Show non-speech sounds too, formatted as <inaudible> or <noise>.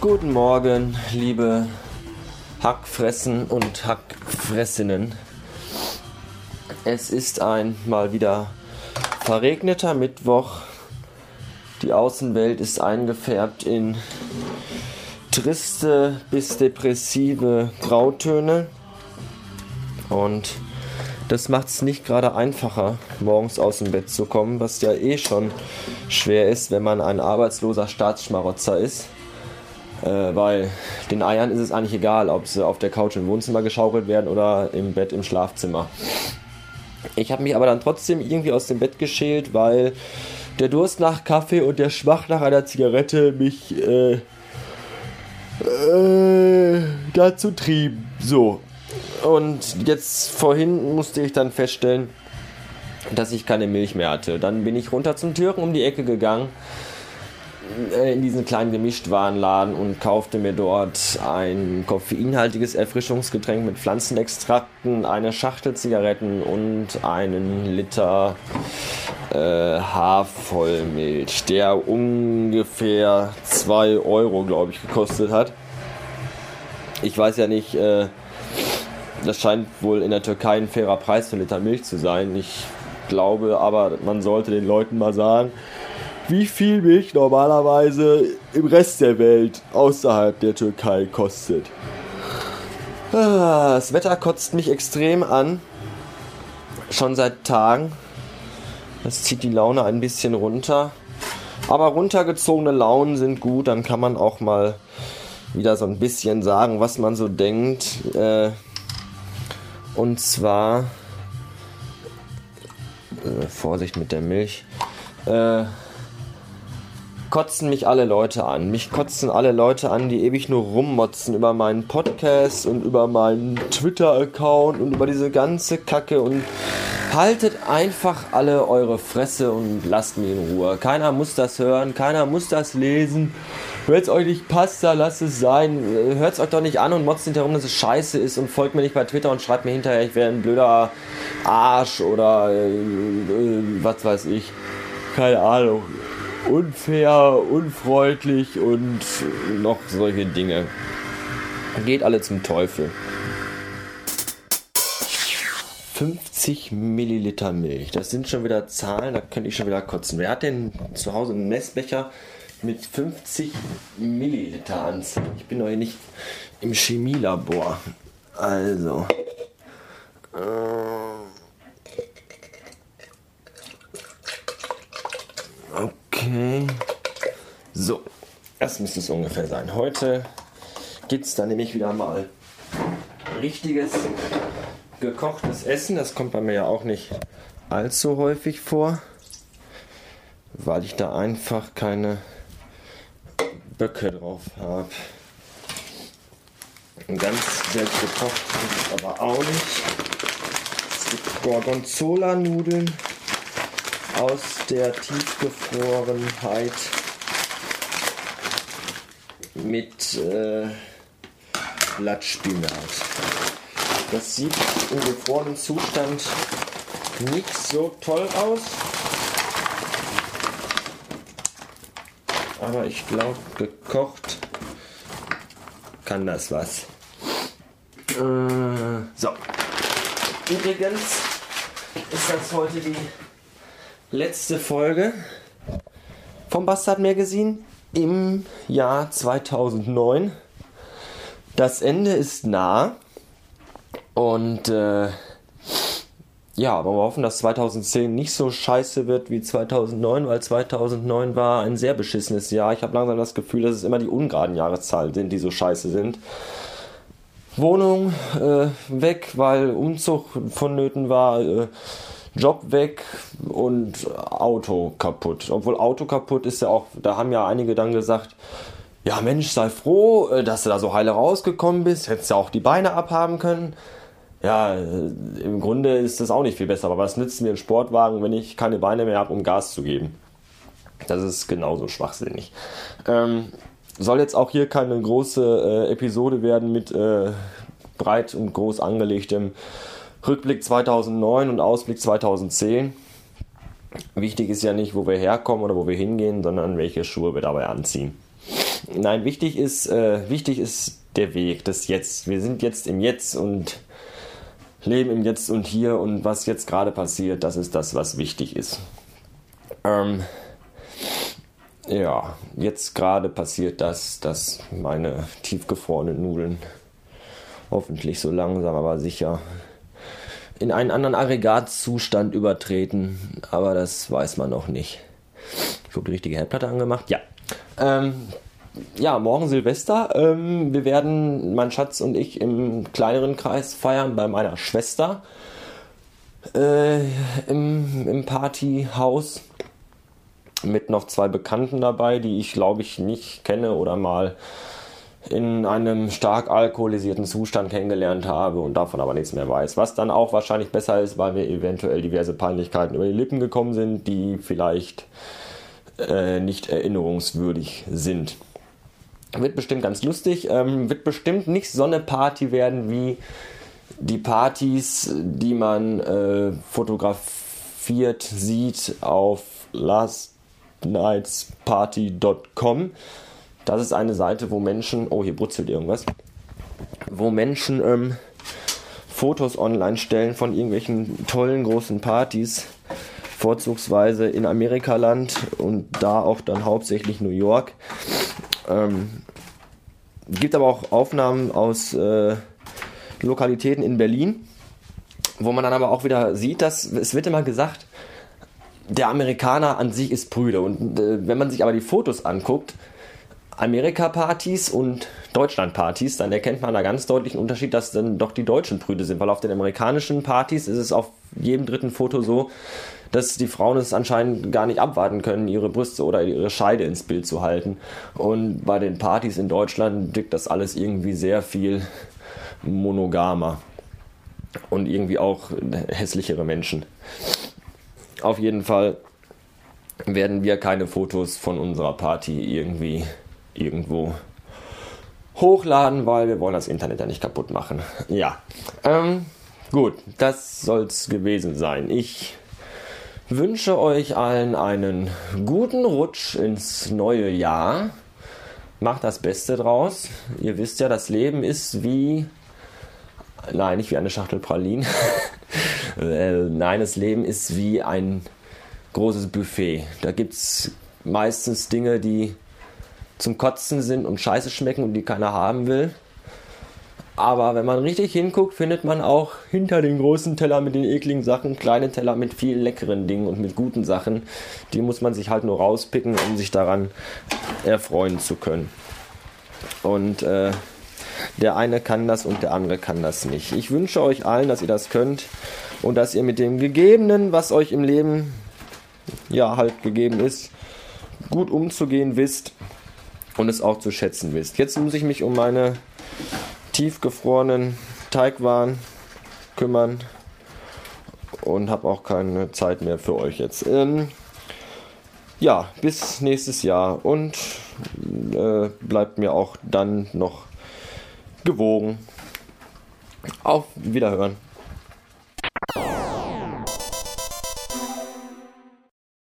Guten Morgen, liebe Hackfressen und Hackfressinnen. Es ist ein mal wieder verregneter Mittwoch. Die Außenwelt ist eingefärbt in triste bis depressive Grautöne. Und das macht es nicht gerade einfacher, morgens aus dem Bett zu kommen, was ja eh schon schwer ist, wenn man ein arbeitsloser Staatsschmarotzer ist. Äh, weil den Eiern ist es eigentlich egal, ob sie auf der Couch im Wohnzimmer geschaukelt werden oder im Bett im Schlafzimmer. Ich habe mich aber dann trotzdem irgendwie aus dem Bett geschält, weil der Durst nach Kaffee und der Schwach nach einer Zigarette mich äh, äh, dazu trieben. So. Und jetzt vorhin musste ich dann feststellen, dass ich keine Milch mehr hatte. Dann bin ich runter zum Türken um die Ecke gegangen in diesen kleinen Gemischtwarenladen und kaufte mir dort ein koffeinhaltiges Erfrischungsgetränk mit Pflanzenextrakten, eine Schachtel Zigaretten und einen Liter äh, Haarvollmilch, der ungefähr 2 Euro, glaube ich, gekostet hat. Ich weiß ja nicht, äh, das scheint wohl in der Türkei ein fairer Preis für Liter Milch zu sein. Ich glaube aber, man sollte den Leuten mal sagen, wie viel Milch normalerweise im Rest der Welt außerhalb der Türkei kostet. Ah, das Wetter kotzt mich extrem an. Schon seit Tagen. Das zieht die Laune ein bisschen runter. Aber runtergezogene Launen sind gut, dann kann man auch mal wieder so ein bisschen sagen, was man so denkt. Äh, und zwar. Äh, Vorsicht mit der Milch. Kotzen mich alle Leute an. Mich kotzen alle Leute an, die ewig nur rummotzen über meinen Podcast und über meinen Twitter-Account und über diese ganze Kacke und haltet einfach alle eure Fresse und lasst mich in Ruhe. Keiner muss das hören, keiner muss das lesen. Wenn es euch nicht passt, dann lasst es sein. Hört es euch doch nicht an und motzt hinterher rum, dass es scheiße ist und folgt mir nicht bei Twitter und schreibt mir hinterher, ich wäre ein blöder Arsch oder äh, äh, was weiß ich. Keine Ahnung unfair, unfreundlich und noch solche Dinge. Geht alle zum Teufel. 50 Milliliter Milch. Das sind schon wieder Zahlen, da könnte ich schon wieder kotzen. Wer hat denn zu Hause einen Messbecher mit 50 Milliliter Anzahl? Ich bin doch hier nicht im Chemielabor. Also. Äh, Okay. So, das müsste es ungefähr sein. Heute gibt es dann nämlich wieder mal richtiges gekochtes Essen. Das kommt bei mir ja auch nicht allzu häufig vor, weil ich da einfach keine Böcke drauf habe. Ganz selbst gekocht ist es aber auch nicht. Es gibt Gorgonzola-Nudeln aus der Tiefgefrorenheit mit äh, Blattspinat. Das sieht im gefrorenen Zustand nicht so toll aus. Aber ich glaube, gekocht kann das was. Äh, so. Übrigens ist das heute die letzte Folge vom Bastard Magazine im Jahr 2009. Das Ende ist nah und äh, ja, aber wir hoffen, dass 2010 nicht so scheiße wird wie 2009, weil 2009 war ein sehr beschissenes Jahr. Ich habe langsam das Gefühl, dass es immer die ungeraden Jahreszahlen sind, die so scheiße sind. Wohnung äh, weg, weil Umzug vonnöten war. Äh, Job weg und Auto kaputt. Obwohl Auto kaputt ist ja auch, da haben ja einige dann gesagt, ja Mensch, sei froh, äh, dass du da so heile rausgekommen bist, hättest ja auch die Beine abhaben können. Ja, äh, im Grunde ist das auch nicht viel besser, aber was nützt mir ein Sportwagen, wenn ich keine Beine mehr habe, um Gas zu geben? Das ist genauso schwachsinnig. Ähm, soll jetzt auch hier keine große äh, Episode werden mit äh, breit und groß angelegtem Rückblick 2009 und Ausblick 2010. Wichtig ist ja nicht, wo wir herkommen oder wo wir hingehen, sondern welche Schuhe wir dabei anziehen. nein, wichtig ist, äh, wichtig ist der Weg, das Jetzt. Wir sind jetzt im Jetzt und leben im Jetzt und Hier und was jetzt gerade passiert, das ist das, was wichtig ist. Ähm, ja, jetzt gerade passiert das, dass meine tiefgefrorenen Nudeln hoffentlich so langsam, aber sicher in einen anderen Aggregatzustand übertreten, aber das weiß man noch nicht. Ich habe die richtige Herdplatte angemacht. Ja. Ähm, ja, morgen Silvester. Ähm, wir werden, mein Schatz und ich, im kleineren Kreis feiern bei meiner Schwester äh, im, im Partyhaus mit noch zwei Bekannten dabei, die ich glaube ich nicht kenne oder mal in einem stark alkoholisierten Zustand kennengelernt habe und davon aber nichts mehr weiß. Was dann auch wahrscheinlich besser ist, weil mir eventuell diverse Peinlichkeiten über die Lippen gekommen sind, die vielleicht äh, nicht erinnerungswürdig sind. Wird bestimmt ganz lustig, ähm, wird bestimmt nicht so eine Party werden wie die Partys, die man äh, fotografiert sieht auf lastnightsparty.com das ist eine Seite, wo Menschen, oh hier brutzelt irgendwas, wo Menschen ähm, Fotos online stellen von irgendwelchen tollen großen Partys, vorzugsweise in Amerikaland und da auch dann hauptsächlich New York. Ähm, gibt aber auch Aufnahmen aus äh, Lokalitäten in Berlin, wo man dann aber auch wieder sieht, dass es wird immer gesagt, der Amerikaner an sich ist Brüder. Und äh, wenn man sich aber die Fotos anguckt, Amerika-Partys und Deutschland-Partys, dann erkennt man da ganz deutlich einen Unterschied, dass dann doch die deutschen Brüder sind, weil auf den amerikanischen Partys ist es auf jedem dritten Foto so, dass die Frauen es anscheinend gar nicht abwarten können, ihre Brüste oder ihre Scheide ins Bild zu halten. Und bei den Partys in Deutschland wirkt das alles irgendwie sehr viel monogamer und irgendwie auch hässlichere Menschen. Auf jeden Fall werden wir keine Fotos von unserer Party irgendwie irgendwo hochladen, weil wir wollen das Internet ja nicht kaputt machen. Ja, ähm, gut, das soll's gewesen sein. Ich wünsche euch allen einen guten Rutsch ins neue Jahr. Macht das Beste draus. Ihr wisst ja, das Leben ist wie. Nein, nicht wie eine Schachtel Pralinen. <laughs> Äh, nein, das Leben ist wie ein großes Buffet. Da gibt es meistens Dinge, die zum Kotzen sind und scheiße schmecken und die keiner haben will. Aber wenn man richtig hinguckt, findet man auch hinter den großen Teller mit den ekligen Sachen kleine Teller mit viel leckeren Dingen und mit guten Sachen. Die muss man sich halt nur rauspicken, um sich daran erfreuen zu können. Und äh, der eine kann das und der andere kann das nicht. Ich wünsche euch allen, dass ihr das könnt und dass ihr mit dem Gegebenen, was euch im Leben ja halt gegeben ist, gut umzugehen wisst und es auch zu schätzen wisst. Jetzt muss ich mich um meine tiefgefrorenen Teigwaren kümmern und habe auch keine Zeit mehr für euch jetzt. Ähm, ja, bis nächstes Jahr und äh, bleibt mir auch dann noch gewogen. Auf Wiederhören.